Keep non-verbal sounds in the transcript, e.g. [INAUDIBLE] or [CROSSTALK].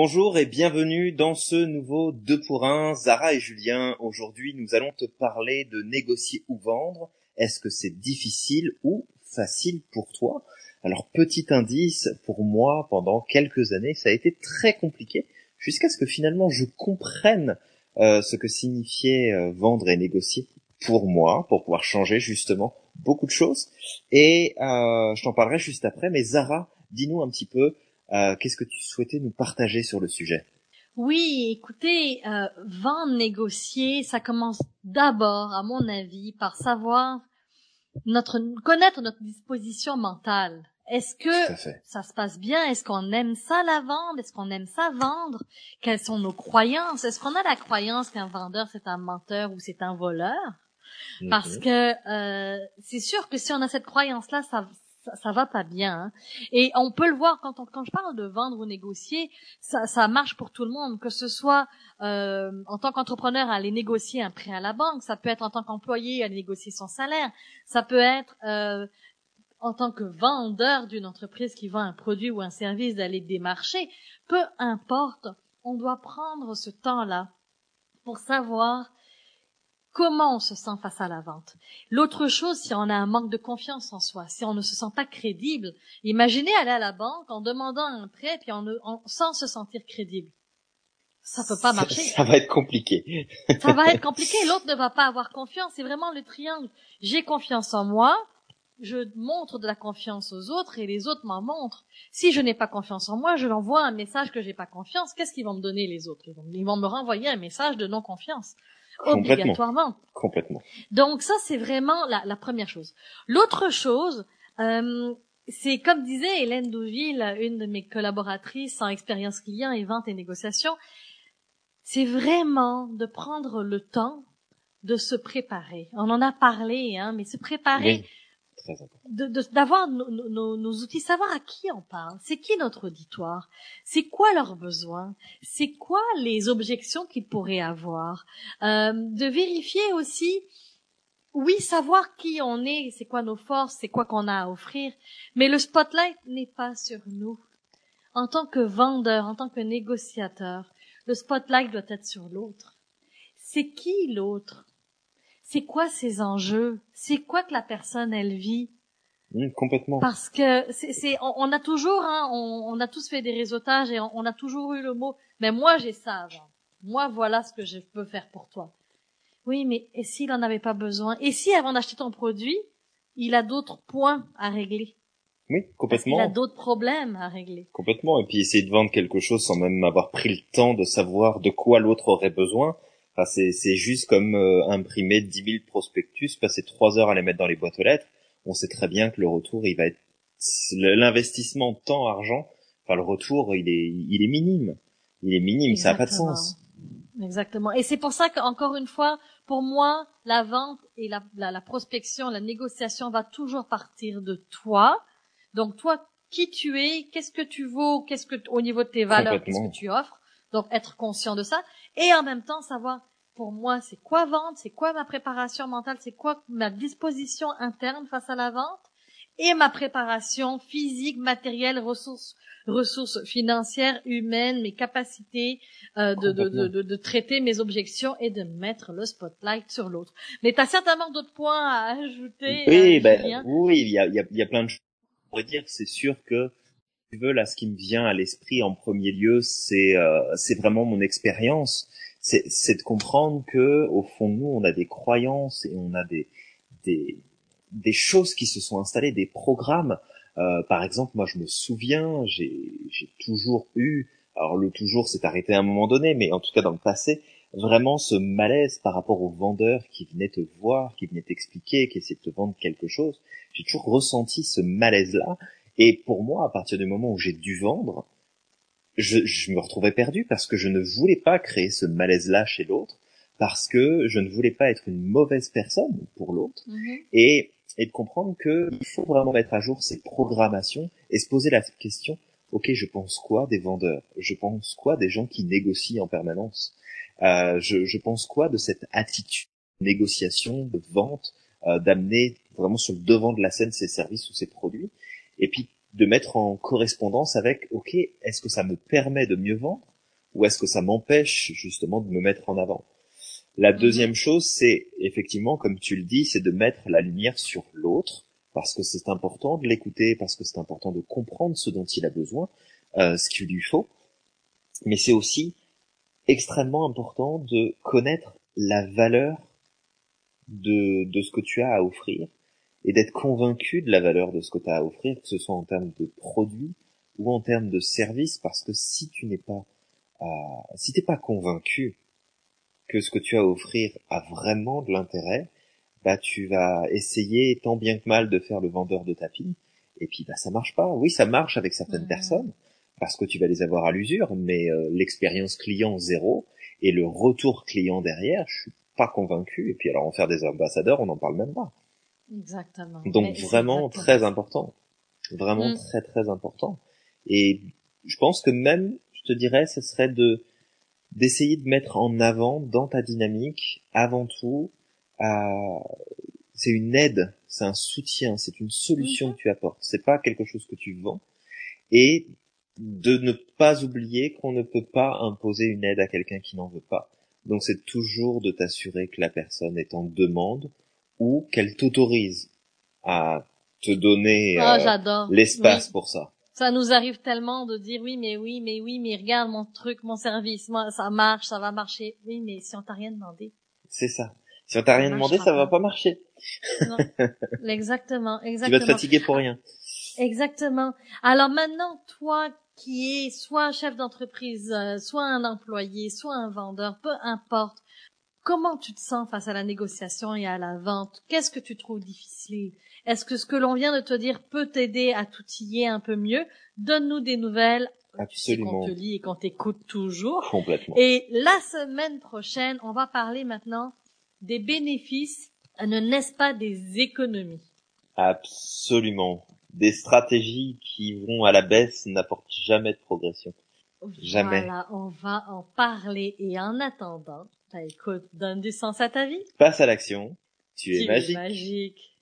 Bonjour et bienvenue dans ce nouveau 2 pour 1, Zara et Julien. Aujourd'hui, nous allons te parler de négocier ou vendre. Est-ce que c'est difficile ou facile pour toi? Alors, petit indice, pour moi, pendant quelques années, ça a été très compliqué, jusqu'à ce que finalement je comprenne euh, ce que signifiait euh, vendre et négocier pour moi, pour pouvoir changer justement beaucoup de choses. Et euh, je t'en parlerai juste après. Mais Zara, dis-nous un petit peu, euh, qu'est-ce que tu souhaitais nous partager sur le sujet? Oui, écoutez, euh, vendre, négocier, ça commence d'abord, à mon avis, par savoir notre connaître notre disposition mentale. Est-ce que ça se passe bien? Est-ce qu'on aime ça la vendre Est-ce qu'on aime ça vendre? Quelles sont nos croyances? Est-ce qu'on a la croyance qu'un vendeur c'est un menteur ou c'est un voleur? Parce mhm. que euh, c'est sûr que si on a cette croyance-là, ça, ça, va pas bien. Hein. Et on peut le voir quand, on, quand je parle de vendre ou négocier, ça, ça marche pour tout le monde, que ce soit euh, en tant qu'entrepreneur à aller négocier un prêt à la banque, ça peut être en tant qu'employé à aller négocier son salaire, ça peut être euh, en tant que vendeur d'une entreprise qui vend un produit ou un service d'aller démarcher, peu importe, on doit prendre ce temps-là pour savoir comment on se sent face à la vente. L'autre chose, si on a un manque de confiance en soi, si on ne se sent pas crédible, imaginez aller à la banque en demandant un prêt puis en, sans se sentir crédible. Ça peut pas marcher. Ça, va être compliqué. [LAUGHS] ça va être compliqué. L'autre ne va pas avoir confiance. C'est vraiment le triangle. J'ai confiance en moi. Je montre de la confiance aux autres et les autres m'en montrent. Si je n'ai pas confiance en moi, je leur envoie un message que j'ai pas confiance. Qu'est-ce qu'ils vont me donner les autres? Ils vont me renvoyer un message de non confiance obligatoirement. Complètement. Donc ça, c'est vraiment la, la, première chose. L'autre chose, euh, c'est comme disait Hélène Douville, une de mes collaboratrices en expérience client et vente et négociation, c'est vraiment de prendre le temps de se préparer. On en a parlé, hein, mais se préparer d'avoir nos, outils, savoir à qui on parle, c'est qui notre auditoire, c'est quoi leurs besoins, c'est quoi les objections qu'ils pourraient avoir, euh, de vérifier aussi, oui, savoir qui on est, c'est quoi nos forces, c'est quoi qu'on a à offrir, mais le spotlight n'est pas sur nous. En tant que vendeur, en tant que négociateur, le spotlight doit être sur l'autre. C'est qui l'autre? C'est quoi ces enjeux? C'est quoi que la personne elle vit? Mmh, Complètement. Parce que c'est, on, a toujours, hein, on, a tous fait des réseautages et on, a toujours eu le mot. Mais moi j'ai ça avant. Moi voilà ce que je peux faire pour toi. Oui, mais et s'il en avait pas besoin? Et si avant d'acheter ton produit, il a d'autres points à régler? Oui, complètement. il a d'autres problèmes à régler. Complètement. Et puis essayer de vendre quelque chose sans même avoir pris le temps de savoir de quoi l'autre aurait besoin c'est juste comme euh, imprimer 10 000 prospectus, passer trois heures à les mettre dans les boîtes aux lettres. On sait très bien que le retour, il va être l'investissement temps argent. Enfin, le retour, il est il est minime. Il est minime, ça n'a pas de sens. Exactement. Et c'est pour ça qu'encore une fois, pour moi, la vente et la, la, prospection, la négociation va toujours partir de toi. Donc toi, qui tu es, qu'est-ce que tu vaux, qu'est-ce que au niveau de tes valeurs, qu'est-ce que tu offres. Donc être conscient de ça et en même temps savoir pour moi c'est quoi vendre, c'est quoi ma préparation mentale, c'est quoi ma disposition interne face à la vente et ma préparation physique, matérielle, ressources ressources financières, humaines, mes capacités euh, de, de, de, de, traiter mes objections et de mettre le spotlight sur l'autre. Mais tu as certainement d'autres points à ajouter. Oui, euh, ben, oui, il y a, il y, a, il y a plein de choses. On pourrait dire que c'est sûr que tu veux, là, ce qui me vient à l'esprit en premier lieu, c'est euh, vraiment mon expérience. C'est de comprendre que au fond de nous, on a des croyances et on a des des des choses qui se sont installées, des programmes. Euh, par exemple, moi, je me souviens, j'ai j'ai toujours eu, alors le toujours s'est arrêté à un moment donné, mais en tout cas dans le passé, vraiment ce malaise par rapport aux vendeurs qui venaient te voir, qui venaient t'expliquer, qui essayaient de te vendre quelque chose. J'ai toujours ressenti ce malaise-là et pour moi, à partir du moment où j'ai dû vendre, je, je, me retrouvais perdu parce que je ne voulais pas créer ce malaise-là chez l'autre, parce que je ne voulais pas être une mauvaise personne pour l'autre, mhm. et, et de comprendre qu'il faut vraiment mettre à jour ses programmations et se poser la question, ok, je pense quoi des vendeurs? Je pense quoi des gens qui négocient en permanence? Euh, je, je, pense quoi de cette attitude de négociation, de vente, euh, d'amener vraiment sur le devant de la scène ses services ou ses produits? Et puis de mettre en correspondance avec, ok, est-ce que ça me permet de mieux vendre ou est-ce que ça m'empêche justement de me mettre en avant? La Mhm. deuxième chose, c'est effectivement, comme tu le dis, c'est de mettre la lumière sur l'autre parce que c'est important de l'écouter, parce que c'est important de comprendre ce dont il a besoin, euh, ce qu'il lui faut. Mais c'est aussi extrêmement important de connaître la valeur de, de ce que tu as à offrir et d'être convaincu de la valeur de ce que tu as à offrir, que ce soit en termes de produits ou en termes de services, parce que si tu n'es pas, euh, si t'es pas convaincu que ce que tu as à offrir a vraiment de l'intérêt, bah tu vas essayer tant bien que mal de faire le vendeur de tapis, et puis bah ça marche pas. Oui, ça marche avec certaines personnes parce que tu vas les avoir à l'usure, mais euh, l'expérience client zéro et le retour client derrière, je suis pas convaincu. Et puis alors en faire des ambassadeurs, on n'en parle même pas. Exactement. Donc vraiment exactement très important, vraiment Mm. très très important. Et je pense que même, je te dirais, ce serait de d'essayer de mettre en avant dans ta dynamique, avant tout, à- c'est une aide, c'est un soutien, c'est une solution Mhm. que tu apportes. C'est pas quelque chose que tu vends. Et de ne pas oublier qu'on ne peut pas imposer une aide à quelqu'un qui n'en veut pas. Donc c'est toujours de t'assurer que la personne est en demande ou qu'elle t'autorise à te donner j'adore. l'espace Oui. pour ça. Ça nous arrive tellement de dire oui, mais oui, mais oui, mais regarde mon truc, mon service, moi, ça marche, ça va marcher. Oui, mais si on t'a rien demandé. C'est ça. Si on t'a rien demandé, ça va pas. marcher. Non. [LAUGHS] exactement, Tu vas exactement. te fatiguer pour rien. Exactement. Alors maintenant, toi qui es soit un chef d'entreprise, euh, soit un employé, soit un vendeur, peu importe, comment tu te sens face à la négociation et à la vente? Qu'est-ce que tu trouves difficile? Est-ce que ce que l'on vient de te dire peut t'aider à t'outiller un peu mieux? Donne-nous des nouvelles. Tu sais Absolument. qu'on te lit et qu'on t'écoute toujours. Complètement. Et la semaine prochaine, on va parler maintenant des bénéfices, euh, ne n'est-ce pas des économies? Absolument. Des stratégies qui vont à la baisse n'apportent jamais de progression. Jamais. Voilà, on va en parler. Et en attendant, bah écoute, donne du sens à ta vie. Passe à l'action. Tu es magique. magique.